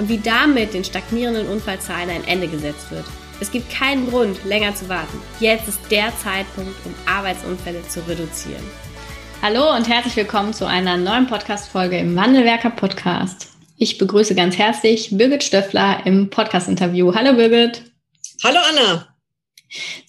und wie damit den stagnierenden Unfallzahlen ein Ende gesetzt wird. Es gibt keinen Grund, länger zu warten. Jetzt ist der Zeitpunkt, um Arbeitsunfälle zu reduzieren. Hallo und herzlich willkommen zu einer neuen Podcast-Folge im Wandelwerker Podcast. Ich begrüße ganz herzlich Birgit Stöffler im Podcast-Interview. Hallo Birgit. Hallo Anna.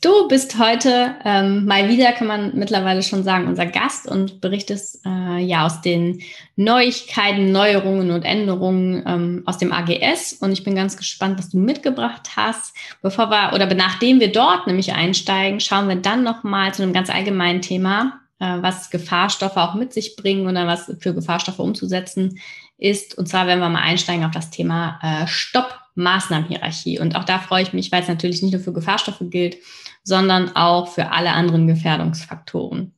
Du bist heute ähm, mal wieder, kann man mittlerweile schon sagen, unser Gast und berichtest äh, ja aus den Neuigkeiten, Neuerungen und Änderungen ähm, aus dem AGS. Und ich bin ganz gespannt, was du mitgebracht hast. Bevor wir oder nachdem wir dort nämlich einsteigen, schauen wir dann nochmal zu einem ganz allgemeinen Thema, äh, was Gefahrstoffe auch mit sich bringen oder was für Gefahrstoffe umzusetzen ist. Und zwar werden wir mal einsteigen auf das Thema äh, Stopp Maßnahmenhierarchie. Und auch da freue ich mich, weil es natürlich nicht nur für Gefahrstoffe gilt, sondern auch für alle anderen Gefährdungsfaktoren.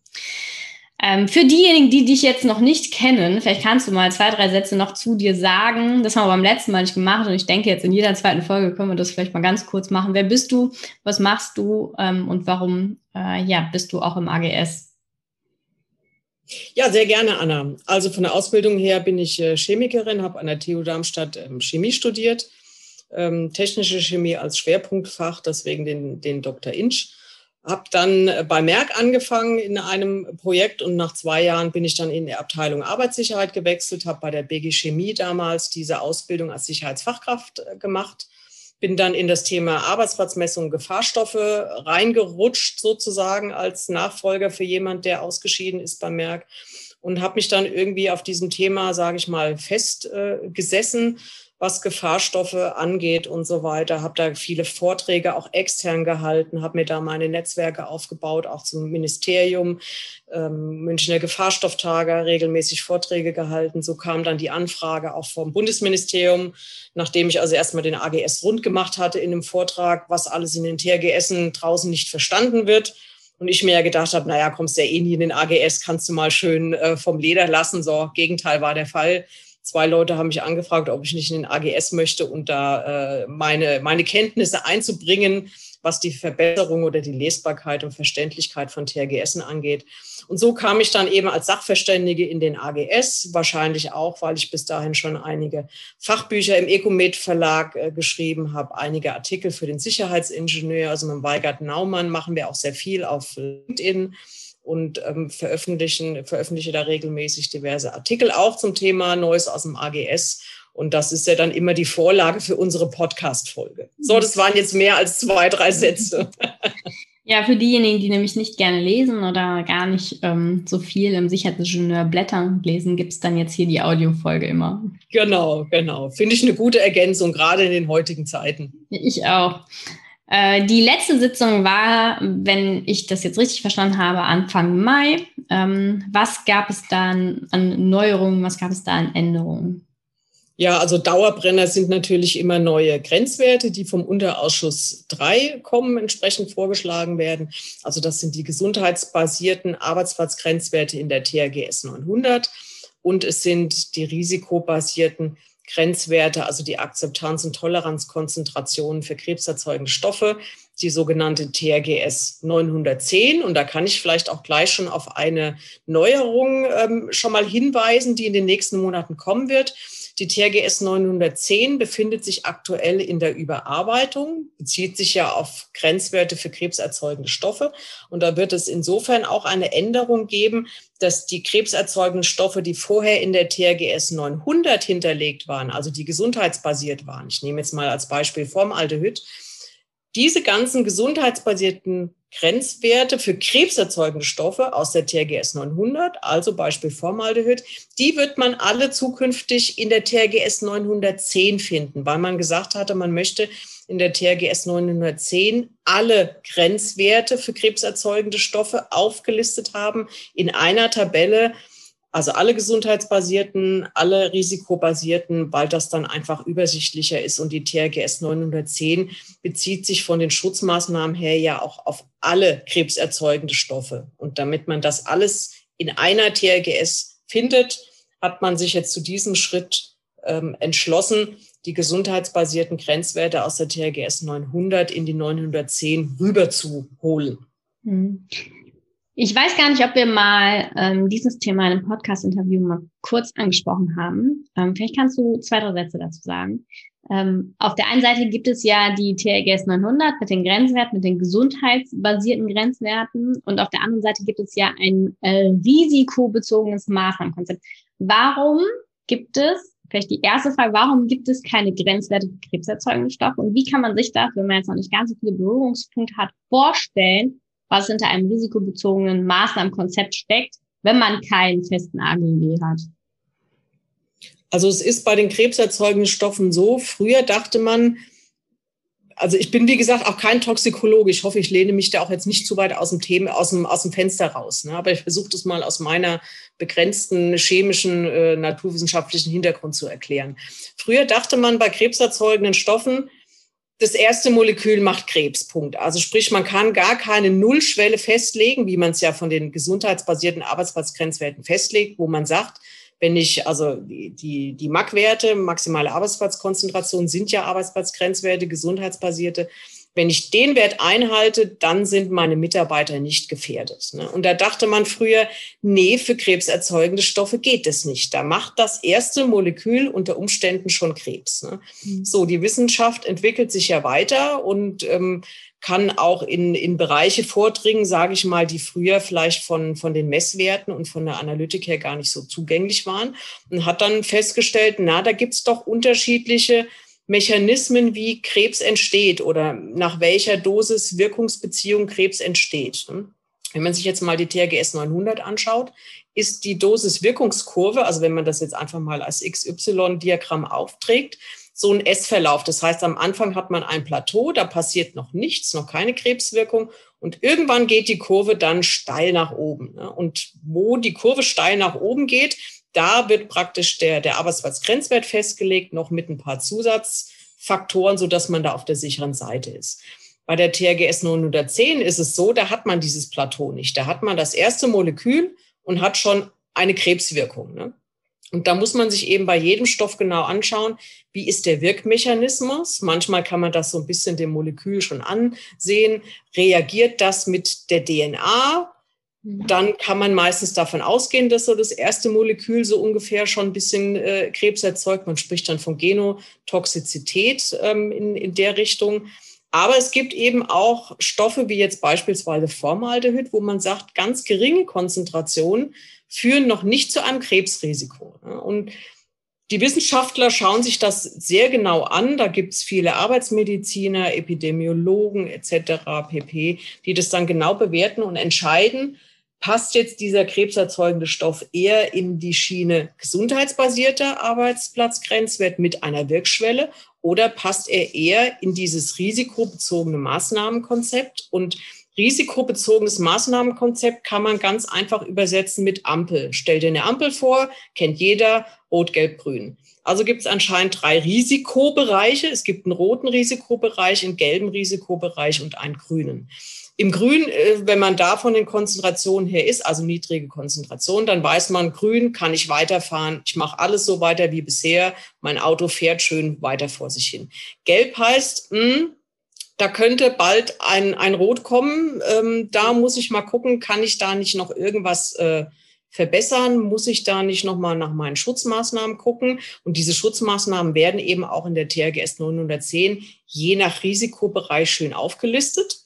Ähm, für diejenigen, die dich jetzt noch nicht kennen, vielleicht kannst du mal zwei, drei Sätze noch zu dir sagen. Das haben wir beim letzten Mal nicht gemacht und ich denke, jetzt in jeder zweiten Folge können wir das vielleicht mal ganz kurz machen. Wer bist du? Was machst du? Ähm, und warum äh, ja, bist du auch im AGS? Ja, sehr gerne, Anna. Also von der Ausbildung her bin ich äh, Chemikerin, habe an der TU Darmstadt ähm, Chemie studiert ähm, technische Chemie als Schwerpunktfach, deswegen den, den Dr. Inch. Habe dann bei Merck angefangen in einem Projekt und nach zwei Jahren bin ich dann in der Abteilung Arbeitssicherheit gewechselt, habe bei der BG Chemie damals diese Ausbildung als Sicherheitsfachkraft äh, gemacht, bin dann in das Thema Arbeitsplatzmessung Gefahrstoffe reingerutscht sozusagen als Nachfolger für jemand, der ausgeschieden ist bei Merck und habe mich dann irgendwie auf diesem Thema, sage ich mal, festgesessen. Äh, was Gefahrstoffe angeht und so weiter. Habe da viele Vorträge auch extern gehalten, habe mir da meine Netzwerke aufgebaut, auch zum Ministerium, ähm, Münchner Gefahrstofftage, regelmäßig Vorträge gehalten. So kam dann die Anfrage auch vom Bundesministerium, nachdem ich also erstmal den AGS rund gemacht hatte in einem Vortrag, was alles in den TRGSen draußen nicht verstanden wird. Und ich mir ja gedacht habe, naja, kommst ja eh nie in den AGS, kannst du mal schön äh, vom Leder lassen. So, Gegenteil war der Fall zwei Leute haben mich angefragt, ob ich nicht in den AGS möchte und da äh, meine, meine Kenntnisse einzubringen, was die Verbesserung oder die Lesbarkeit und Verständlichkeit von TRGSen angeht. Und so kam ich dann eben als Sachverständige in den AGS, wahrscheinlich auch, weil ich bis dahin schon einige Fachbücher im Ecomed Verlag äh, geschrieben habe, einige Artikel für den Sicherheitsingenieur, also mit Weigert Naumann machen wir auch sehr viel auf LinkedIn und ähm, veröffentlichen, veröffentliche da regelmäßig diverse Artikel auch zum Thema Neues aus dem AGS. Und das ist ja dann immer die Vorlage für unsere Podcast-Folge. So, das waren jetzt mehr als zwei, drei Sätze. Ja, für diejenigen, die nämlich nicht gerne lesen oder gar nicht ähm, so viel im Sicherheitsingenieur Blättern lesen, gibt es dann jetzt hier die Audiofolge immer. Genau, genau. Finde ich eine gute Ergänzung, gerade in den heutigen Zeiten. Ich auch. Äh, die letzte Sitzung war, wenn ich das jetzt richtig verstanden habe, Anfang Mai. Ähm, was gab es dann an Neuerungen, was gab es da an Änderungen? Ja, also Dauerbrenner sind natürlich immer neue Grenzwerte, die vom Unterausschuss 3 kommen, entsprechend vorgeschlagen werden. Also das sind die gesundheitsbasierten Arbeitsplatzgrenzwerte in der THGS 900 und es sind die risikobasierten Grenzwerte, also die Akzeptanz- und Toleranzkonzentrationen für krebserzeugende Stoffe, die sogenannte TRGS 910. Und da kann ich vielleicht auch gleich schon auf eine Neuerung ähm, schon mal hinweisen, die in den nächsten Monaten kommen wird. Die TRGS 910 befindet sich aktuell in der Überarbeitung, bezieht sich ja auf Grenzwerte für krebserzeugende Stoffe. Und da wird es insofern auch eine Änderung geben, dass die krebserzeugenden Stoffe, die vorher in der TRGS 900 hinterlegt waren, also die gesundheitsbasiert waren, ich nehme jetzt mal als Beispiel Formaldehyd, diese ganzen gesundheitsbasierten Grenzwerte für krebserzeugende Stoffe aus der TRGS 900, also Beispiel Formaldehyd, die wird man alle zukünftig in der TRGS 910 finden, weil man gesagt hatte, man möchte in der TRGS 910 alle Grenzwerte für krebserzeugende Stoffe aufgelistet haben in einer Tabelle Also alle gesundheitsbasierten, alle risikobasierten, weil das dann einfach übersichtlicher ist. Und die TRGS 910 bezieht sich von den Schutzmaßnahmen her ja auch auf alle krebserzeugende Stoffe. Und damit man das alles in einer TRGS findet, hat man sich jetzt zu diesem Schritt ähm, entschlossen, die gesundheitsbasierten Grenzwerte aus der TRGS 900 in die 910 rüberzuholen. Hm. Ich weiß gar nicht, ob wir mal ähm, dieses Thema in einem Podcast-Interview mal kurz angesprochen haben. Ähm, vielleicht kannst du zwei, drei Sätze dazu sagen. Ähm, auf der einen Seite gibt es ja die TRGS 900 mit den Grenzwerten, mit den gesundheitsbasierten Grenzwerten und auf der anderen Seite gibt es ja ein äh, risikobezogenes Maßnahmenkonzept. Warum gibt es, vielleicht die erste Frage, warum gibt es keine Grenzwerte für krebserzeugende Stoffe und wie kann man sich das, wenn man jetzt noch nicht ganz so viele Berührungspunkte hat, vorstellen, was hinter einem risikobezogenen Maßnahmenkonzept steckt, wenn man keinen festen AGB hat? Also es ist bei den krebserzeugenden Stoffen so, früher dachte man, also ich bin, wie gesagt, auch kein Toxikologe. Ich hoffe, ich lehne mich da auch jetzt nicht zu weit aus dem Thema, aus dem, aus dem Fenster raus. Ne? Aber ich versuche das mal aus meiner begrenzten chemischen, äh, naturwissenschaftlichen Hintergrund zu erklären. Früher dachte man bei krebserzeugenden Stoffen, das erste Molekül macht Krebs, Punkt. Also sprich, man kann gar keine Nullschwelle festlegen, wie man es ja von den gesundheitsbasierten Arbeitsplatzgrenzwerten festlegt, wo man sagt, wenn ich, also die, die, die MAC-Werte, maximale Arbeitsplatzkonzentration, sind ja Arbeitsplatzgrenzwerte, gesundheitsbasierte. Wenn ich den Wert einhalte, dann sind meine Mitarbeiter nicht gefährdet. Ne? Und da dachte man früher, nee, für krebserzeugende Stoffe geht es nicht. Da macht das erste Molekül unter Umständen schon Krebs. Ne? Mhm. So, die Wissenschaft entwickelt sich ja weiter und ähm, kann auch in, in Bereiche vordringen, sage ich mal, die früher vielleicht von, von den Messwerten und von der Analytik her gar nicht so zugänglich waren und hat dann festgestellt, na, da gibt's doch unterschiedliche Mechanismen, wie Krebs entsteht oder nach welcher Dosis Wirkungsbeziehung Krebs entsteht. Wenn man sich jetzt mal die TRGS 900 anschaut, ist die Dosis-Wirkungskurve, also wenn man das jetzt einfach mal als XY-Diagramm aufträgt, so ein S-Verlauf. Das heißt, am Anfang hat man ein Plateau, da passiert noch nichts, noch keine Krebswirkung und irgendwann geht die Kurve dann steil nach oben. Und wo die Kurve steil nach oben geht, da wird praktisch der, der Arbeitsplatzgrenzwert festgelegt, noch mit ein paar Zusatzfaktoren, so dass man da auf der sicheren Seite ist. Bei der TRGS 910 ist es so, da hat man dieses Plateau nicht. Da hat man das erste Molekül und hat schon eine Krebswirkung. Ne? Und da muss man sich eben bei jedem Stoff genau anschauen, wie ist der Wirkmechanismus. Manchmal kann man das so ein bisschen dem Molekül schon ansehen. Reagiert das mit der DNA? Mhm. dann kann man meistens davon ausgehen, dass so das erste Molekül so ungefähr schon ein bisschen äh, Krebs erzeugt. Man spricht dann von Genotoxizität ähm, in, in der Richtung. Aber es gibt eben auch Stoffe wie jetzt beispielsweise Formaldehyd, wo man sagt, ganz geringe Konzentrationen führen noch nicht zu einem Krebsrisiko. Und die Wissenschaftler schauen sich das sehr genau an. Da gibt es viele Arbeitsmediziner, Epidemiologen etc. pp., die das dann genau bewerten und entscheiden, passt jetzt dieser krebserzeugende Stoff eher in die Schiene gesundheitsbasierter Arbeitsplatzgrenzwert mit einer Wirkschwelle oder passt er eher in dieses risikobezogene Maßnahmenkonzept? Und risikobezogenes Maßnahmenkonzept kann man ganz einfach übersetzen mit Ampel. Stell dir eine Ampel vor, kennt jeder, rot, gelb, grün. Also gibt es anscheinend drei Risikobereiche. Es gibt einen roten Risikobereich, einen gelben Risikobereich und einen grünen. Im Grün, äh, wenn man da von den Konzentrationen her ist, also niedrige Konzentration, dann weiß man, grün kann ich weiterfahren. Ich mache alles so weiter wie bisher. Mein Auto fährt schön weiter vor sich hin. Gelb heißt, mh, hm, da könnte bald ein, ein Rot kommen. Ähm, da muss ich mal gucken, kann ich da nicht noch irgendwas äh, verbessern? Muss ich da nicht nochmal nach meinen Schutzmaßnahmen gucken? Und diese Schutzmaßnahmen werden eben auch in der TRGS 910 je nach Risikobereich schön aufgelistet.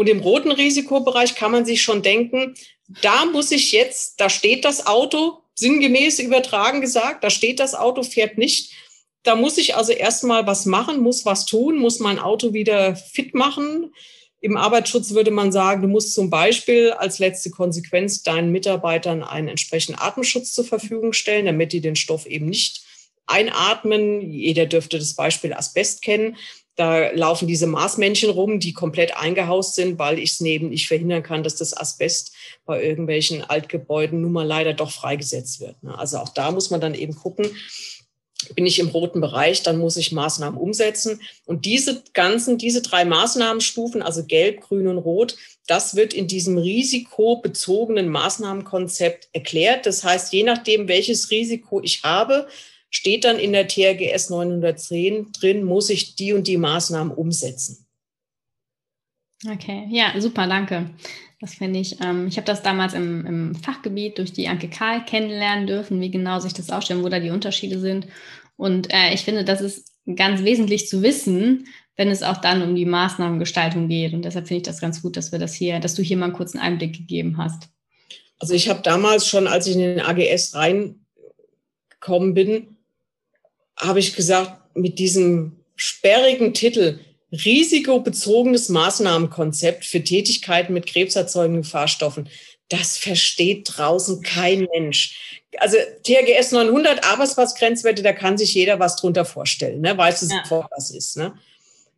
Und im roten Risikobereich kann man sich schon denken, da muss ich jetzt, da steht das Auto, sinngemäß übertragen gesagt, da steht das Auto, fährt nicht. Da muss ich also erstmal was machen, muss was tun, muss mein Auto wieder fit machen. Im Arbeitsschutz würde man sagen, du musst zum Beispiel als letzte Konsequenz deinen Mitarbeitern einen entsprechenden Atemschutz zur Verfügung stellen, damit die den Stoff eben nicht einatmen. Jeder dürfte das Beispiel Asbest kennen. Da laufen diese Marsmännchen rum, die komplett eingehaust sind, weil ich es neben nicht verhindern kann, dass das Asbest bei irgendwelchen Altgebäuden nun mal leider doch freigesetzt wird. Ne? Also auch da muss man dann eben gucken, bin ich im roten Bereich, dann muss ich Maßnahmen umsetzen. Und diese ganzen, diese drei Maßnahmenstufen, also gelb, grün und rot, das wird in diesem risikobezogenen Maßnahmenkonzept erklärt. Das heißt, je nachdem, welches Risiko ich habe, steht dann in der TRGS 910 drin, muss ich die und die Maßnahmen umsetzen. Okay, ja, super, danke. Das finde ich. Ähm, ich habe das damals im, im, Fachgebiet durch die Anke Karl kennenlernen dürfen, wie genau sich das ausstellt, wo da die Unterschiede sind. Und äh, ich finde, das ist ganz wesentlich zu wissen, wenn es auch dann um die Maßnahmengestaltung geht. Und deshalb finde ich das ganz gut, dass wir das hier, dass du hier mal einen kurzen Einblick gegeben hast. Also ich habe damals schon, als ich in den AGS reingekommen bin, habe ich gesagt, mit diesem sperrigen Titel risikobezogenes Maßnahmenkonzept für Tätigkeiten mit krebserzeugenden Gefahrstoffen, das versteht draußen kein Mensch. Also THGS 900 Arbeitsplatzgrenzwerte, da kann sich jeder was drunter vorstellen, ne? weiß es ja. sofort, was ist. Ne?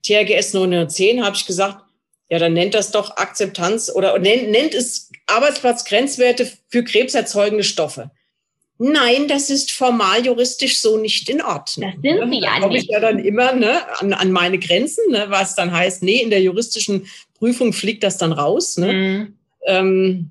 THGS 910 habe ich gesagt, ja, dann nennt das doch Akzeptanz oder nennt, nennt es Arbeitsplatzgrenzwerte für krebserzeugende Stoffe. Nein, das ist formal juristisch so nicht in Ordnung. Das sind sie ja da komme ich ja dann immer ne, an, an meine Grenzen, ne, was dann heißt, nee, in der juristischen Prüfung fliegt das dann raus. Ne? Mhm. Ähm,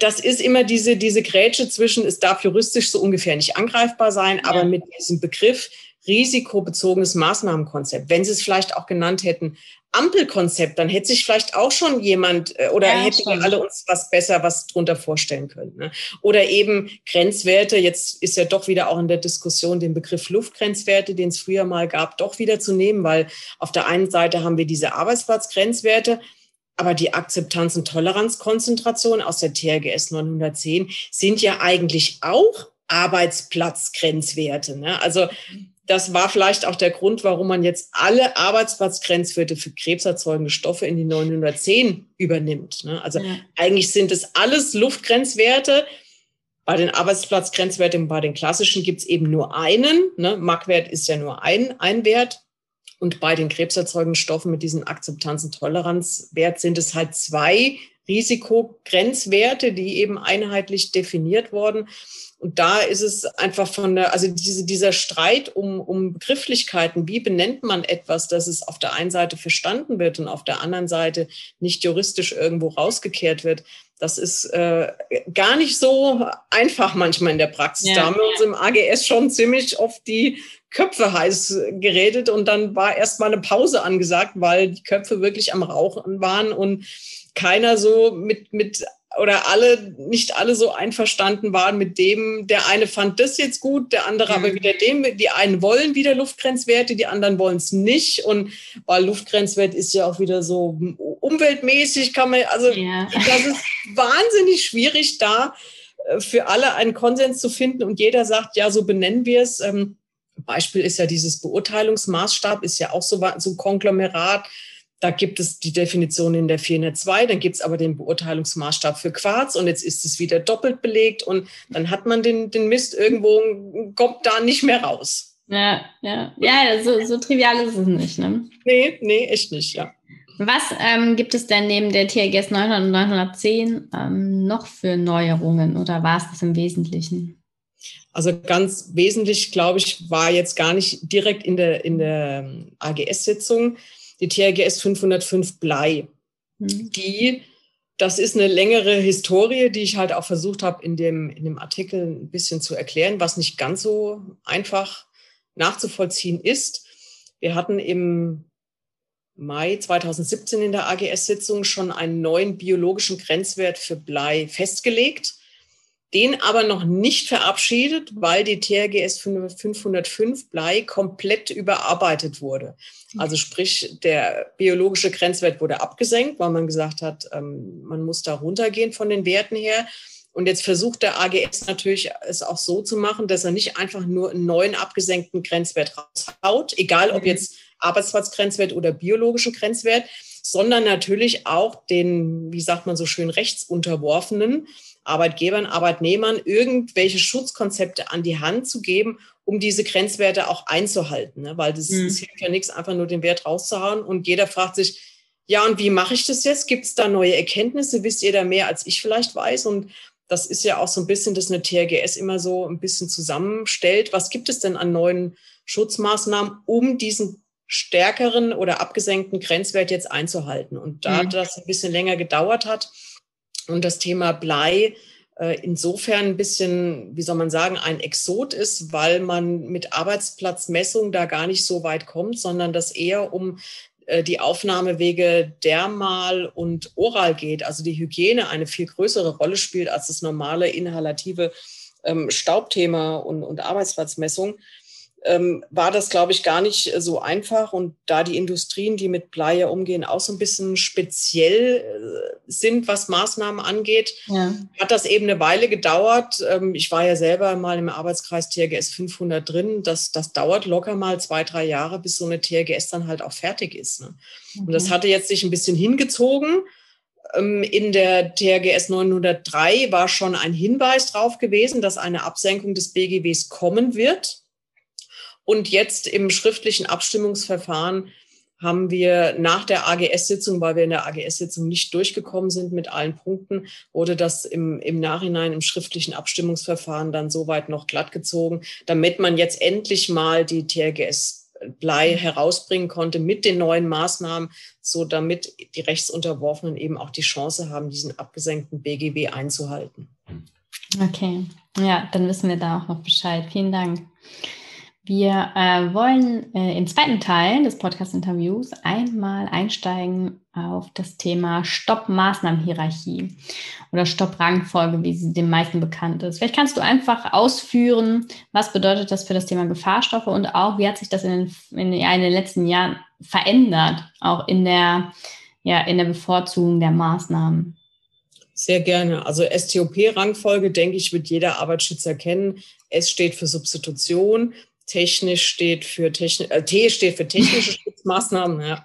das ist immer diese, diese Grätsche zwischen, es darf juristisch so ungefähr nicht angreifbar sein, aber mit diesem Begriff risikobezogenes Maßnahmenkonzept, wenn Sie es vielleicht auch genannt hätten, Ampelkonzept, dann hätte sich vielleicht auch schon jemand äh, oder ja, hätten wir alle uns was besser was drunter vorstellen können. Ne? Oder eben Grenzwerte, jetzt ist ja doch wieder auch in der Diskussion den Begriff Luftgrenzwerte, den es früher mal gab, doch wieder zu nehmen, weil auf der einen Seite haben wir diese Arbeitsplatzgrenzwerte, aber die Akzeptanz- und Toleranzkonzentration aus der TRGS 910 sind ja eigentlich auch Arbeitsplatzgrenzwerte. Ne? Also das war vielleicht auch der Grund, warum man jetzt alle Arbeitsplatzgrenzwerte für krebserzeugende Stoffe in die 910 übernimmt. Ne? Also ja. eigentlich sind es alles Luftgrenzwerte. Bei den Arbeitsplatzgrenzwerten, bei den klassischen gibt es eben nur einen. Ne? Markwert ist ja nur ein, ein Wert. Und bei den krebserzeugenden Stoffen mit diesem Akzeptanz-Toleranzwert sind es halt zwei Risikogrenzwerte, die eben einheitlich definiert wurden. Und da ist es einfach von der, also diese, dieser Streit um, um Begrifflichkeiten, wie benennt man etwas, dass es auf der einen Seite verstanden wird und auf der anderen Seite nicht juristisch irgendwo rausgekehrt wird, das ist äh, gar nicht so einfach manchmal in der Praxis. Ja. Da haben wir uns im AGS schon ziemlich oft die Köpfe heiß geredet und dann war erst mal eine Pause angesagt, weil die Köpfe wirklich am Rauchen waren und keiner so mit, mit oder alle, nicht alle so einverstanden waren mit dem, der eine fand das jetzt gut, der andere mhm. aber wieder dem, die einen wollen wieder Luftgrenzwerte, die anderen wollen es nicht und weil Luftgrenzwert ist ja auch wieder so umweltmäßig, kann man, also ja. das ist wahnsinnig schwierig da äh, für alle einen Konsens zu finden und jeder sagt, ja, so benennen wir es. Ähm, Beispiel ist ja dieses Beurteilungsmaßstab, ist ja auch so, so ein Konglomerat da gibt es die Definition in der 402, dann gibt es aber den Beurteilungsmaßstab für Quarz und jetzt ist es wieder doppelt belegt und dann hat man den, den Mist irgendwo, kommt da nicht mehr raus. Ja, ja, ja, so, so trivial ist es nicht, ne? Nee, nee, echt nicht, ja. Was ähm, gibt es denn neben der TRGS 900 und 910 ähm, noch für Neuerungen oder war es das im Wesentlichen? Also ganz wesentlich, glaube ich, war jetzt gar nicht direkt in der, in der ähm, AGS-Sitzung, die TRGS 505 Blei. Mhm. Die, das ist eine längere Historie, die ich halt auch versucht habe, in dem, in dem Artikel ein bisschen zu erklären, was nicht ganz so einfach nachzuvollziehen ist. Wir hatten im Mai 2017 in der AGS-Sitzung schon einen neuen biologischen Grenzwert für Blei festgelegt den aber noch nicht verabschiedet, weil die TRGS 505 Blei komplett überarbeitet wurde. Also sprich, der biologische Grenzwert wurde abgesenkt, weil man gesagt hat, ähm, man muss da runtergehen von den Werten her. Und jetzt versucht der AGS natürlich es auch so zu machen, dass er nicht einfach nur einen neuen abgesenkten Grenzwert raushaut, egal ob mhm. jetzt Arbeitsplatzgrenzwert oder biologischen Grenzwert, sondern natürlich auch den, wie sagt man so schön, rechtsunterworfenen Arbeitgebern, Arbeitnehmern irgendwelche Schutzkonzepte an die Hand zu geben, um diese Grenzwerte auch einzuhalten. Ne? Weil das, mhm. das hilft ja nichts, einfach nur den Wert rauszuhauen. Und jeder fragt sich, ja, und wie mache ich das jetzt? Gibt es da neue Erkenntnisse? Wisst ihr da mehr, als ich vielleicht weiß? Und das ist ja auch so ein bisschen, dass eine TRGS immer so ein bisschen zusammenstellt. Was gibt es denn an neuen Schutzmaßnahmen, um diesen stärkeren oder abgesenkten Grenzwert jetzt einzuhalten? Und da mhm. das ein bisschen länger gedauert hat und das Thema Blei äh, insofern ein bisschen, wie soll man sagen, ein Exot ist, weil man mit Arbeitsplatzmessung da gar nicht so weit kommt, sondern das eher um äh, die Aufnahmewege dermal und oral geht, also die Hygiene eine viel größere Rolle spielt als das normale inhalative ähm, Staubthema und, und Arbeitsplatzmessung ähm, war das, glaube ich, gar nicht so einfach. Und da die Industrien, die mit Blei umgehen, auch so ein bisschen speziell äh, sind, was Maßnahmen angeht, ja. hat das eben eine Weile gedauert. Ähm, ich war ja selber mal im Arbeitskreis TRGS 500 drin. Das, das dauert locker mal zwei, drei Jahre, bis so eine TRGS dann halt auch fertig ist. Ne? Mhm. Und das hatte jetzt sich ein bisschen hingezogen. Ähm, in der TRGS 903 war schon ein Hinweis drauf gewesen, dass eine Absenkung des BGWs kommen wird. Und jetzt im schriftlichen Abstimmungsverfahren haben wir nach der AGS-Sitzung, weil wir in der AGS-Sitzung nicht durchgekommen sind mit allen Punkten, wurde das im, im Nachhinein im schriftlichen Abstimmungsverfahren dann soweit noch glattgezogen, damit man jetzt endlich mal die TRGS Blei herausbringen konnte mit den neuen Maßnahmen, so damit die Rechtsunterworfenen eben auch die Chance haben, diesen abgesenkten BGB einzuhalten. Okay, ja, dann wissen wir da auch noch Bescheid. Vielen Dank. Wir äh, wollen äh, im zweiten Teil des Podcast-Interviews einmal einsteigen auf das Thema Stopp-Maßnahmen-Hierarchie oder Stopp-Rangfolge, wie sie den meisten bekannt ist. Vielleicht kannst du einfach ausführen, was bedeutet das für das Thema Gefahrstoffe und auch, wie hat sich das in den, in, ja, in den letzten Jahren verändert, auch in der, ja, in der Bevorzugung der Maßnahmen. Sehr gerne. Also STOP-Rangfolge, denke ich, wird jeder Arbeitsschützer kennen. S steht für Substitution, Technisch steht für Techni äh, T steht für technische Schutzmaßnahmen, ja.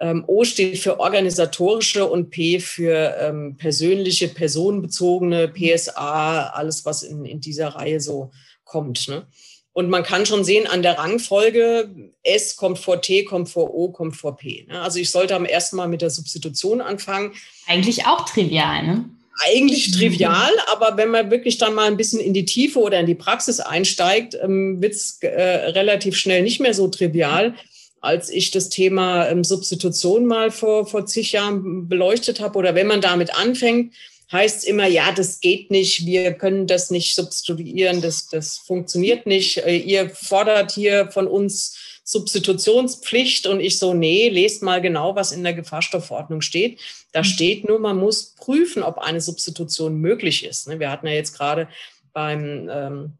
Ähm, o steht für organisatorische und P für ähm, persönliche, personenbezogene, PSA, alles, was in, in dieser Reihe so kommt. Ne? Und man kann schon sehen an der Rangfolge, S kommt vor T, kommt vor O, kommt vor P. Ne? Also ich sollte am ersten Mal mit der Substitution anfangen. Eigentlich auch trivial, ne? Eigentlich trivial, aber wenn man wirklich dann mal ein bisschen in die Tiefe oder in die Praxis einsteigt, ähm, wird es äh, relativ schnell nicht mehr so trivial. Als ich das Thema ähm, Substitution mal vor, vor zig Jahren beleuchtet habe oder wenn man damit anfängt, heißt es immer, ja, das geht nicht, wir können das nicht substituieren, das, das funktioniert nicht. Äh, ihr fordert hier von uns Substitutionspflicht und ich so, nee, lest mal genau, was in der Gefahrstoffverordnung steht. Da mhm. steht nur, man muss prüfen, ob eine Substitution möglich ist. Ne, wir hatten ja jetzt gerade beim ähm,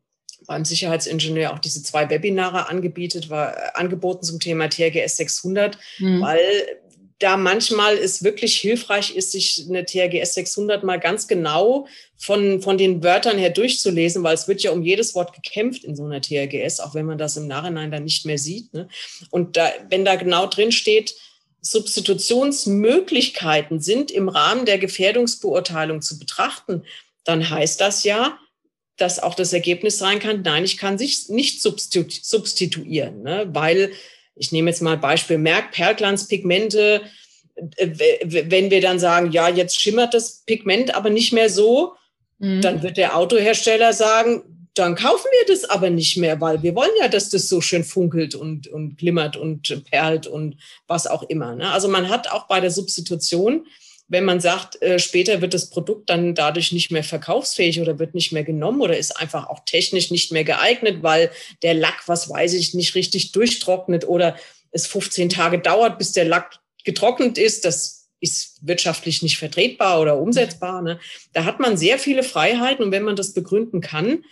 beim Sicherheitsingenieur auch diese zwei Webinare angebietet, war, äh, angeboten zum Thema TRGS 600, mhm. weil da manchmal es wirklich hilfreich ist, sich eine TRGS 600 mal ganz genau von, von den Wörtern her durchzulesen, weil es wird ja um jedes Wort gekämpft in so einer TRGS, auch wenn man das im Nachhinein dann nicht mehr sieht. Ne? Und da, wenn da genau drin steht, Substitutionsmöglichkeiten sind im Rahmen der Gefährdungsbeurteilung zu betrachten, dann heißt das ja, dass auch das Ergebnis sein kann, nein, ich kann sich nicht substituieren, ne? weil ich nehme jetzt mal Beispiel Merk, Perlglanzpigmente, äh, wenn wir dann sagen, ja, jetzt schimmert das Pigment aber nicht mehr so, mhm. dann wird der Autohersteller sagen, dann kaufen wir das aber nicht mehr, weil wir wollen ja, dass das so schön funkelt und, und glimmert und perlt und was auch immer. Ne? Also man hat auch bei der Substitution wenn man sagt, äh, später wird das Produkt dann dadurch nicht mehr verkaufsfähig oder wird nicht mehr genommen oder ist einfach auch technisch nicht mehr geeignet, weil der Lack, was weiß ich, nicht richtig durchtrocknet oder es 15 Tage dauert, bis der Lack getrocknet ist, das ist wirtschaftlich nicht vertretbar oder umsetzbar. Ne? Da hat man sehr viele Freiheiten und wenn man das begründen kann,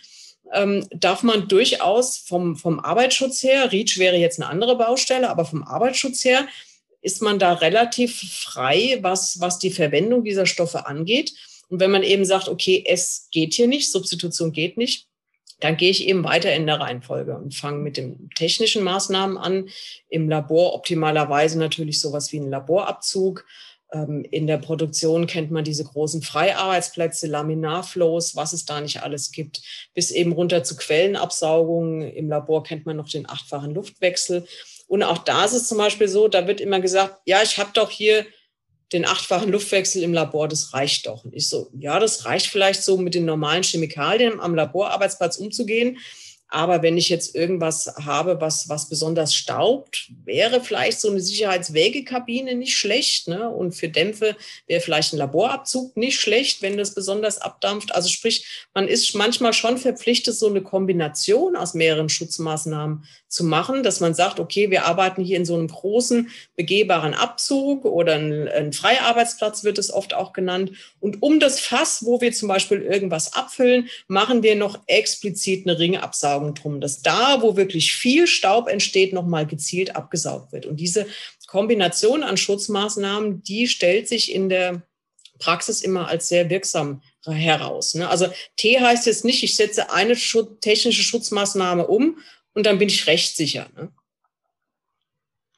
ähm, darf man durchaus vom, vom Arbeitsschutz her, REACH wäre jetzt eine andere Baustelle, aber vom Arbeitsschutz her ist man da relativ frei, was, was die Verwendung dieser Stoffe angeht. Und wenn man eben sagt, okay, es geht hier nicht, Substitution geht nicht, dann gehe ich eben weiter in der Reihenfolge und fange mit den technischen Maßnahmen an. Im Labor optimalerweise natürlich sowas wie ein Laborabzug. Ähm, in der Produktion kennt man diese großen Freiarbeitsplätze, Laminarflows, was es da nicht alles gibt, bis eben runter zu Quellenabsaugung. Im Labor kennt man noch den achtfachen Luftwechsel. Und auch da ist es zum Beispiel so, da wird immer gesagt, ja, ich habe doch hier den achtfachen Luftwechsel im Labor, das reicht doch. Und ich so, ja, das reicht vielleicht so mit den normalen Chemikalien am Laborarbeitsplatz umzugehen. Aber wenn ich jetzt irgendwas habe, was, was besonders staubt, wäre vielleicht so eine Sicherheitswägekabine nicht schlecht. Ne? Und für Dämpfe wäre vielleicht ein Laborabzug nicht schlecht, wenn das besonders abdampft. Also sprich, man ist manchmal schon verpflichtet, so eine Kombination aus mehreren Schutzmaßnahmen zu machen, dass man sagt, okay, wir arbeiten hier in so einem großen begehbaren Abzug oder ein, ein Freiarbeitsplatz wird es oft auch genannt. Und um das Fass, wo wir zum Beispiel irgendwas abfüllen, machen wir noch explizit eine Ringabsaugung drum, dass da, wo wirklich viel Staub entsteht, nochmal gezielt abgesaugt wird. Und diese Kombination an Schutzmaßnahmen, die stellt sich in der Praxis immer als sehr wirksam heraus. Ne? Also T heißt jetzt nicht, ich setze eine technische Schutzmaßnahme um und dann bin ich recht sicher. Ne?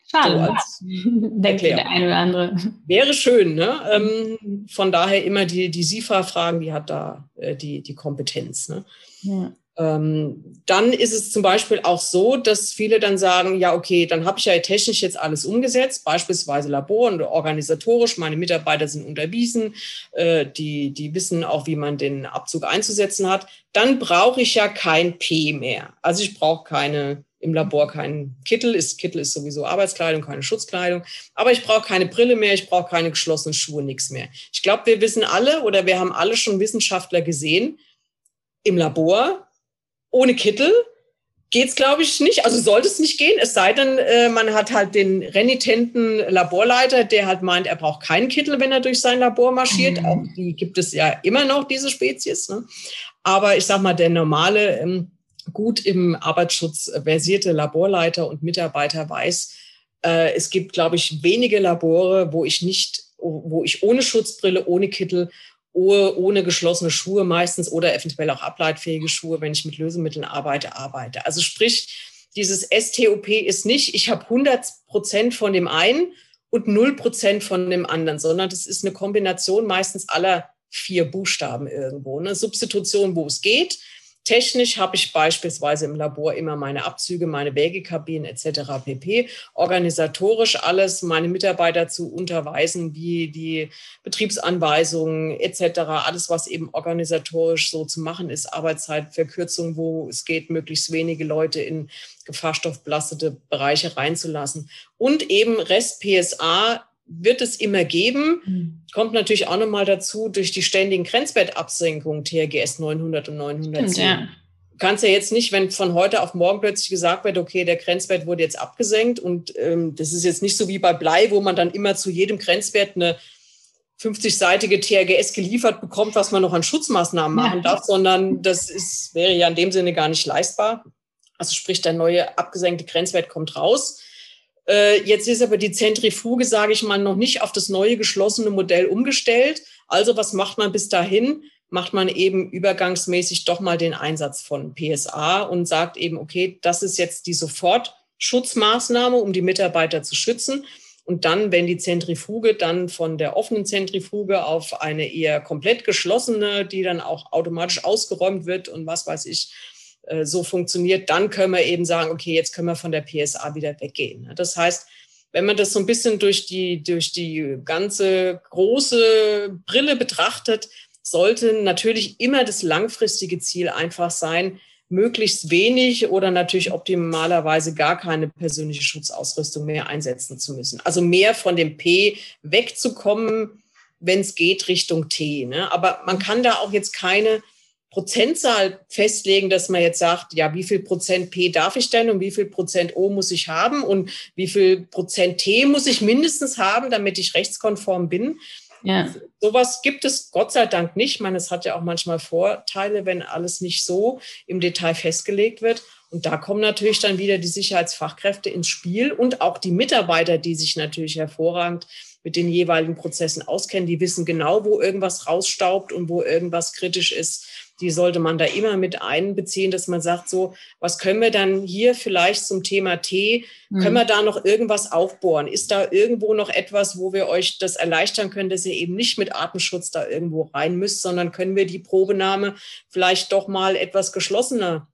Schade, so als denkt der eine oder andere. Wäre schön, ne? Ähm, von daher immer die, die SIFA fragen, die hat da äh, die, die Kompetenz. Ne? Ja. Ähm, dann ist es zum Beispiel auch so, dass viele dann sagen, ja, okay, dann habe ich ja technisch jetzt alles umgesetzt, beispielsweise Labor und organisatorisch, meine Mitarbeiter sind unterwiesen, äh, die, die wissen auch, wie man den Abzug einzusetzen hat. Dann brauche ich ja kein P mehr. Also ich brauche keine im Labor keinen Kittel. Ist, Kittel ist sowieso Arbeitskleidung, keine Schutzkleidung. Aber ich brauche keine Brille mehr, ich brauche keine geschlossenen Schuhe, nichts mehr. Ich glaube, wir wissen alle oder wir haben alle schon Wissenschaftler gesehen im Labor, ohne Kittel geht es, glaube ich, nicht. Also sollte es nicht gehen, es sei denn, äh, man hat halt den renitenten Laborleiter, der halt meint, er braucht keinen Kittel, wenn er durch sein Labor marschiert. Mhm. Auch die gibt es ja immer noch, diese Spezies. Ne? Aber ich sage mal, der normale, ähm, gut im Arbeitsschutz versierte Laborleiter und Mitarbeiter weiß, äh, es gibt, glaube ich, wenige Labore, wo ich nicht, wo ich ohne Schutzbrille, ohne Kittel ohne geschlossene Schuhe meistens oder eventuell auch ableitfähige Schuhe, wenn ich mit Lösemitteln arbeite, arbeite. Also sprich, dieses STOP ist nicht, ich habe 100 Prozent von dem einen und 0 Prozent von dem anderen, sondern das ist eine Kombination meistens aller vier Buchstaben irgendwo. Eine Substitution, wo es geht, Technisch habe ich beispielsweise im Labor immer meine Abzüge, meine Wägekabinen etc. pp. Organisatorisch alles, meine Mitarbeiter zu unterweisen, wie die Betriebsanweisungen etc. Alles, was eben organisatorisch so zu machen ist, Arbeitszeitverkürzung, wo es geht, möglichst wenige Leute in gefahrstoffbelastete Bereiche reinzulassen. Und eben Rest PSA wird es immer geben. Mhm. Kommt natürlich auch nochmal dazu durch die ständigen Grenzwertabsenkungen TRGS 900 und 910. Stimmt, ja. Du kannst ja jetzt nicht, wenn von heute auf morgen plötzlich gesagt wird, okay, der Grenzwert wurde jetzt abgesenkt und ähm, das ist jetzt nicht so wie bei Blei, wo man dann immer zu jedem Grenzwert eine 50-seitige TRGS geliefert bekommt, was man noch an Schutzmaßnahmen machen ja. darf, sondern das ist, wäre ja in dem Sinne gar nicht leistbar. Also sprich, der neue abgesenkte Grenzwert kommt raus. Äh, jetzt ist aber die Zentrifuge, sage ich mal, noch nicht auf das neue geschlossene Modell umgestellt. Also was macht man bis dahin? Macht man eben übergangsmäßig doch mal den Einsatz von PSA und sagt eben, okay, das ist jetzt die Sofortschutzmaßnahme, um die Mitarbeiter zu schützen. Und dann, wenn die Zentrifuge dann von der offenen Zentrifuge auf eine eher komplett geschlossene, die dann auch automatisch ausgeräumt wird und was weiß ich, äh, so funktioniert, dann können wir eben sagen, okay, jetzt können wir von der PSA wieder weggehen. Das heißt, wenn man das so ein bisschen durch die, durch die ganze große Brille betrachtet, sollte natürlich immer das langfristige Ziel einfach sein, möglichst wenig oder natürlich optimalerweise gar keine persönliche Schutzausrüstung mehr einsetzen zu müssen. Also mehr von dem P wegzukommen, wenn es geht, Richtung T. Ne? Aber man kann da auch jetzt keine Prozentzahl festlegen, dass man jetzt sagt, ja, wie viel Prozent P darf ich denn und wie viel Prozent O muss ich haben und wie viel Prozent T muss ich mindestens haben, damit ich rechtskonform bin. Ja. Sowas gibt es Gott sei Dank nicht. Ich meine, es hat ja auch manchmal Vorteile, wenn alles nicht so im Detail festgelegt wird. Und da kommen natürlich dann wieder die Sicherheitsfachkräfte ins Spiel und auch die Mitarbeiter, die sich natürlich hervorragend mit den jeweiligen Prozessen auskennen. Die wissen genau, wo irgendwas rausstaubt und wo irgendwas kritisch ist die sollte man da immer mit einbeziehen, dass man sagt, so, was können wir dann hier vielleicht zum Thema Tee, mhm. können wir da noch irgendwas aufbohren? Ist da irgendwo noch etwas, wo wir euch das erleichtern können, dass ihr eben nicht mit Artenschutz da irgendwo rein müsst, sondern können wir die Probenahme vielleicht doch mal etwas geschlossener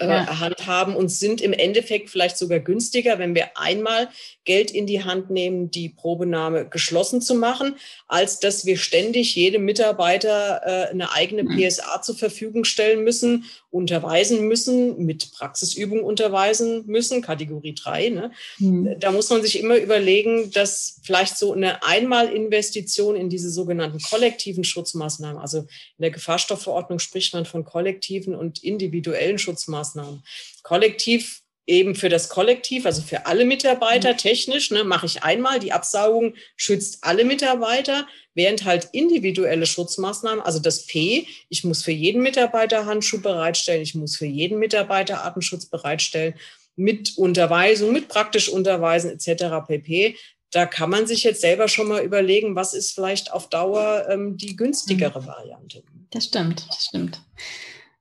äh, ja. handhaben und sind im Endeffekt vielleicht sogar günstiger, wenn wir einmal Geld in die Hand nehmen, die Probenahme geschlossen zu machen, als dass wir ständig jedem Mitarbeiter äh, eine eigene mhm. PSA zur Verfügung stellen müssen, unterweisen müssen, mit Praxisübung unterweisen müssen, Kategorie 3. Ne? Mhm. Da muss man sich immer überlegen, dass vielleicht so eine Einmalinvestition in diese sogenannten kollektiven Schutzmaßnahmen, also in der Gefahrstoffverordnung spricht man von kollektiven und individuellen Schutzmaßnahmen. Kollektiv eben für das Kollektiv, also für alle Mitarbeiter mhm. technisch, ne, mache ich einmal, die Absaugung schützt alle Mitarbeiter, während halt individuelle Schutzmaßnahmen, also das P, ich muss für jeden Mitarbeiter Handschuh bereitstellen, ich muss für jeden Mitarbeiter Artenschutz bereitstellen, mit Unterweisung, mit praktisch Unterweisen etc. pp. Da kann man sich jetzt selber schon mal überlegen, was ist vielleicht auf Dauer ähm, die günstigere mhm. Variante. Das stimmt, das stimmt.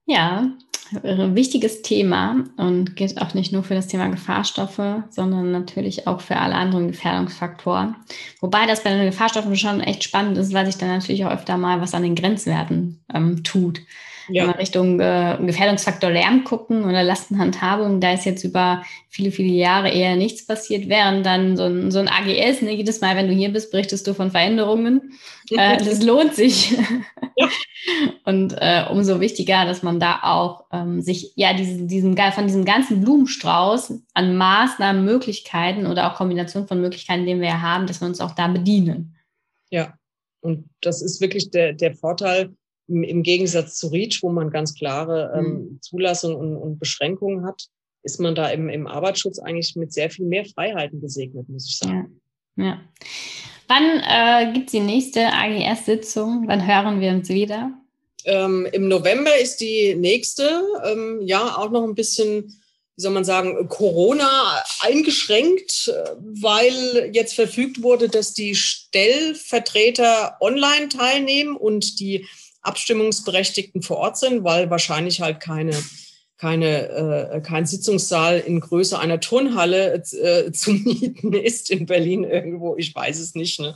Ja, wichtiges Thema und gilt auch nicht nur für das Thema Gefahrstoffe, sondern natürlich auch für alle anderen Gefährdungsfaktoren. Wobei das bei den Gefahrstoffen schon echt spannend ist, weil sich dann natürlich auch öfter mal was an den Grenzwerten ähm, tut ja. wenn wir Richtung äh, Gefährdungsfaktor Lärm gucken oder Lastenhandhabung, da ist jetzt über viele, viele Jahre eher nichts passiert, während dann so ein, so ein AGS, ne, jedes Mal, wenn du hier bist, berichtest du von Veränderungen. Äh, das lohnt sich. Ja. Und äh, umso wichtiger, dass man da auch ähm, sich ja diesen, diesen, von diesem ganzen Blumenstrauß an Maßnahmen, Möglichkeiten oder auch Kombination von Möglichkeiten, den wir haben, dass wir uns auch da bedienen. Ja, und das ist wirklich der, der Vorteil, im Gegensatz zu REACH, wo man ganz klare ähm, mhm. Zulassung und, und, Beschränkungen hat, ist man da im, im Arbeitsschutz eigentlich mit sehr viel mehr Freiheiten gesegnet, muss ich sagen. Ja. ja. Wann äh, gibt es die nächste AGS-Sitzung? Wann hören wir uns wieder? Ähm, Im November ist die nächste. Ähm, ja, auch noch ein bisschen wie soll man sagen, Corona eingeschränkt, weil jetzt verfügt wurde, dass die Stellvertreter online teilnehmen und die Abstimmungsberechtigten vor Ort sind, weil wahrscheinlich halt keine keine, äh, kein Sitzungssaal in Größe einer Turnhalle äh, zu mieten ist in Berlin irgendwo. Ich weiß es nicht. Ne?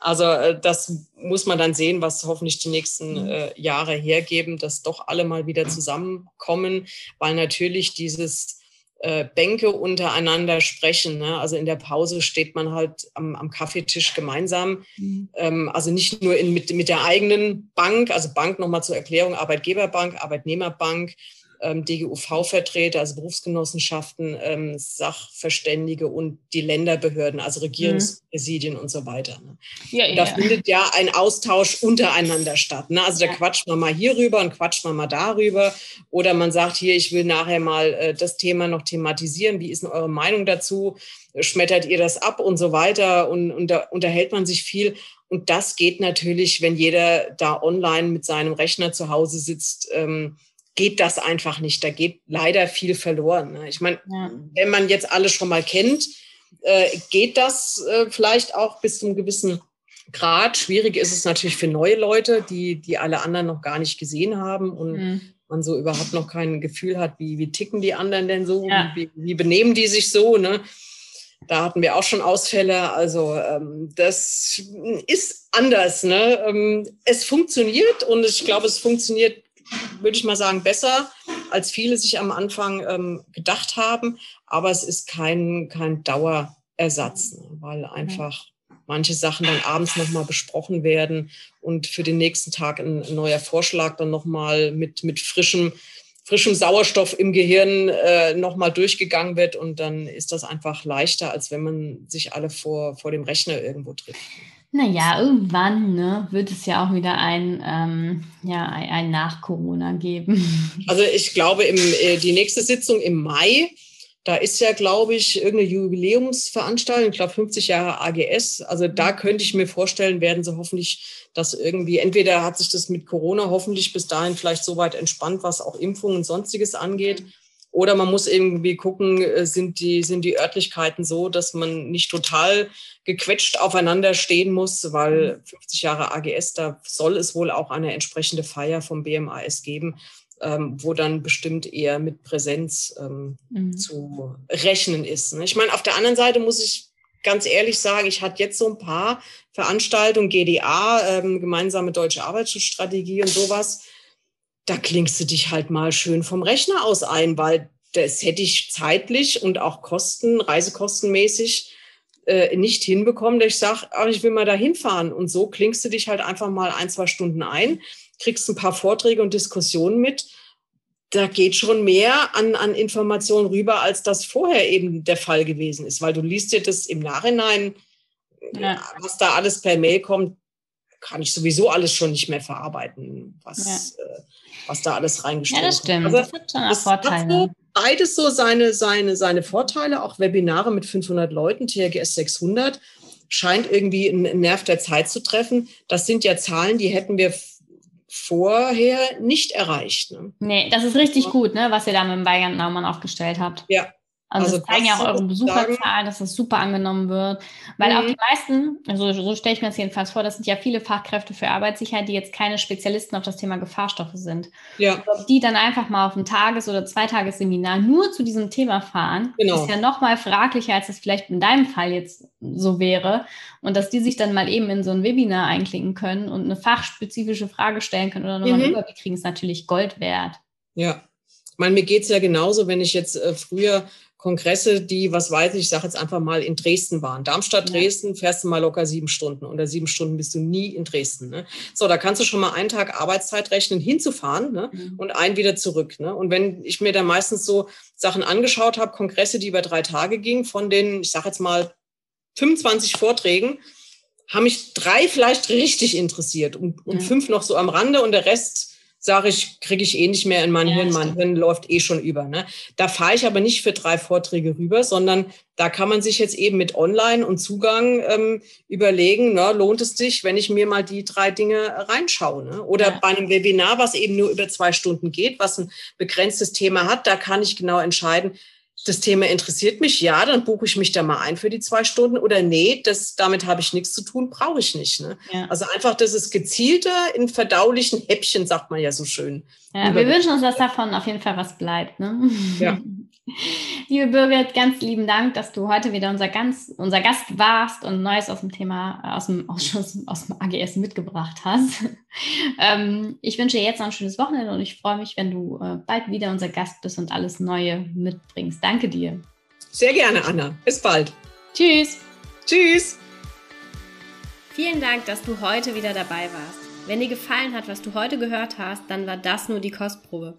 Also äh, das muss man dann sehen, was hoffentlich die nächsten mhm. äh, Jahre hergeben, dass doch alle mal wieder zusammenkommen, weil natürlich dieses äh, Bänke untereinander sprechen. Ne? Also in der Pause steht man halt am, am Kaffeetisch gemeinsam. Mhm. Ähm, also nicht nur in, mit, mit der eigenen Bank, also Bank nochmal zur Erklärung, Arbeitgeberbank, Arbeitnehmerbank, DGUV-Vertreter, also Berufsgenossenschaften, ähm, Sachverständige und die Länderbehörden, also Regierungspräsidien mhm. und so weiter. Ne? Ja, ja. Da findet ja ein Austausch untereinander statt. Ne? Also da ja. quatscht man mal hierüber und quatscht man mal darüber. Oder man sagt hier, ich will nachher mal äh, das Thema noch thematisieren. Wie ist denn eure Meinung dazu? Schmettert ihr das ab und so weiter? Und, und da unterhält man sich viel. Und das geht natürlich, wenn jeder da online mit seinem Rechner zu Hause sitzt. Ähm, geht das einfach nicht. Da geht leider viel verloren. Ne? Ich meine, ja. wenn man jetzt alles schon mal kennt, äh, geht das äh, vielleicht auch bis zu einem gewissen Grad. Schwierig ist es natürlich für neue Leute, die, die alle anderen noch gar nicht gesehen haben und mhm. man so überhaupt noch kein Gefühl hat, wie, wie ticken die anderen denn so, ja. wie, wie benehmen die sich so. Ne? Da hatten wir auch schon Ausfälle. Also ähm, das ist anders. Ne? Ähm, es funktioniert und ich glaube, es funktioniert würde ich mal sagen, besser, als viele sich am Anfang ähm, gedacht haben. Aber es ist kein, kein Dauerersatz, ne? weil einfach manche Sachen dann abends nochmal besprochen werden und für den nächsten Tag ein, ein neuer Vorschlag dann nochmal mit, mit frischem, frischem Sauerstoff im Gehirn äh, nochmal durchgegangen wird. Und dann ist das einfach leichter, als wenn man sich alle vor, vor dem Rechner irgendwo trifft. Naja, irgendwann ne, wird es ja auch wieder ein, ähm, ja, ein, Nach-Corona geben. Also ich glaube, im, äh, die nächste Sitzung im Mai, da ist ja, glaube ich, irgendeine Jubiläumsveranstaltung, ich glaube 50 Jahre AGS. Also da könnte ich mir vorstellen, werden sie hoffentlich das irgendwie, entweder hat sich das mit Corona hoffentlich bis dahin vielleicht so weit entspannt, was auch Impfungen und sonstiges angeht, Oder man muss irgendwie gucken, äh, sind die, sind die Örtlichkeiten so, dass man nicht total gequetscht aufeinander stehen muss, weil 50 mhm. Jahre AGS, da soll es wohl auch eine entsprechende Feier vom BMAS geben, ähm, wo dann bestimmt eher mit Präsenz ähm, mhm. zu rechnen ist. Ne? Ich meine, auf der anderen Seite muss ich ganz ehrlich sagen, ich hatte jetzt so ein paar Veranstaltungen, GDA, ähm, gemeinsame deutsche Arbeitsschutzstrategie und sowas. Da klingst du dich halt mal schön vom Rechner aus ein, weil das hätte ich zeitlich und auch kosten, reisekostenmäßig äh, nicht hinbekommen, dass ich sage, ich will mal da hinfahren. Und so klingst du dich halt einfach mal ein, zwei Stunden ein, kriegst ein paar Vorträge und Diskussionen mit. Da geht schon mehr an, an Informationen rüber, als das vorher eben der Fall gewesen ist, weil du liest dir das im Nachhinein, ja. was da alles per Mail kommt, kann ich sowieso alles schon nicht mehr verarbeiten, was, ja. äh, was da alles reingestellt wird. Ja, das stimmt. Also, das hat Vorteile. Beides so seine, seine, seine Vorteile, auch Webinare mit 500 Leuten, TRGS 600, scheint irgendwie einen Nerv der Zeit zu treffen. Das sind ja Zahlen, die hätten wir vorher nicht erreicht. Ne? Nee, das ist richtig ja. gut, ne, was ihr da mit dem Bayern Naumann aufgestellt habt. Ja, also, also das zeigen ja auch eure Besucherzahlen, dass das super angenommen wird. Weil mhm. auch die meisten, also so stelle ich mir das jedenfalls vor, das sind ja viele Fachkräfte für Arbeitssicherheit, die jetzt keine Spezialisten auf das Thema Gefahrstoffe sind. Ja. Und die dann einfach mal auf ein Tages- oder Zweitagesseminar nur zu diesem Thema fahren, genau. ist ja noch mal fraglicher, als das vielleicht in deinem Fall jetzt so wäre. Und dass die sich dann mal eben in so ein Webinar einklicken können und eine fachspezifische Frage stellen können oder nochmal mhm. einen Überblick kriegen, ist natürlich Gold wert. Ja. Ich meine, mir geht es ja genauso, wenn ich jetzt äh, früher Kongresse, die, was weiß ich, ich sage jetzt einfach mal, in Dresden waren. Darmstadt, Dresden, fährst du mal locker sieben Stunden. Unter sieben Stunden bist du nie in Dresden. Ne? So, da kannst du schon mal einen Tag Arbeitszeit rechnen, hinzufahren ne? Mhm. und einen wieder zurück. Ne? Und wenn ich mir da meistens so Sachen angeschaut habe, Kongresse, die über drei Tage gingen, von den, ich sage jetzt mal, 25 Vorträgen, haben mich drei vielleicht richtig interessiert und, und fünf noch so am Rande und der Rest sage ich, kriege ich eh nicht mehr in mein ja, Hirn. Mein Hirn läuft eh schon über. Ne? Da fahre ich aber nicht für drei Vorträge rüber, sondern da kann man sich jetzt eben mit Online und Zugang ähm, überlegen, ne, lohnt es sich, wenn ich mir mal die drei Dinge reinschaue. Ne? Oder ja. bei einem Webinar, was eben nur über zwei Stunden geht, was ein begrenztes Thema hat, da kann ich genau entscheiden, das Thema interessiert mich, ja, dann buche ich mich da mal ein für die zwei Stunden oder nee, das, damit habe ich nichts zu tun, brauche ich nicht. Ne? Ja. Also einfach, das ist gezielter in verdaulichen Häppchen, sagt man ja so schön. Ja, wir wünschen uns, dass davon auf jeden Fall was bleibt. Ne? Ja. Liebe Birgit, ganz lieben Dank, dass du heute wieder unser, ganz, unser Gast warst und Neues aus dem Thema, äh, aus dem Ausschuss, aus dem AGS mitgebracht hast. ähm, ich wünsche dir jetzt noch ein schönes Wochenende und ich freue mich, wenn du äh, bald wieder unser Gast bist und alles Neue mitbringst. Danke dir. Sehr gerne, Anna. Bis bald. Tschüss. Tschüss. Vielen Dank, dass du heute wieder dabei warst. Wenn dir gefallen hat, was du heute gehört hast, dann war das nur die Kostprobe.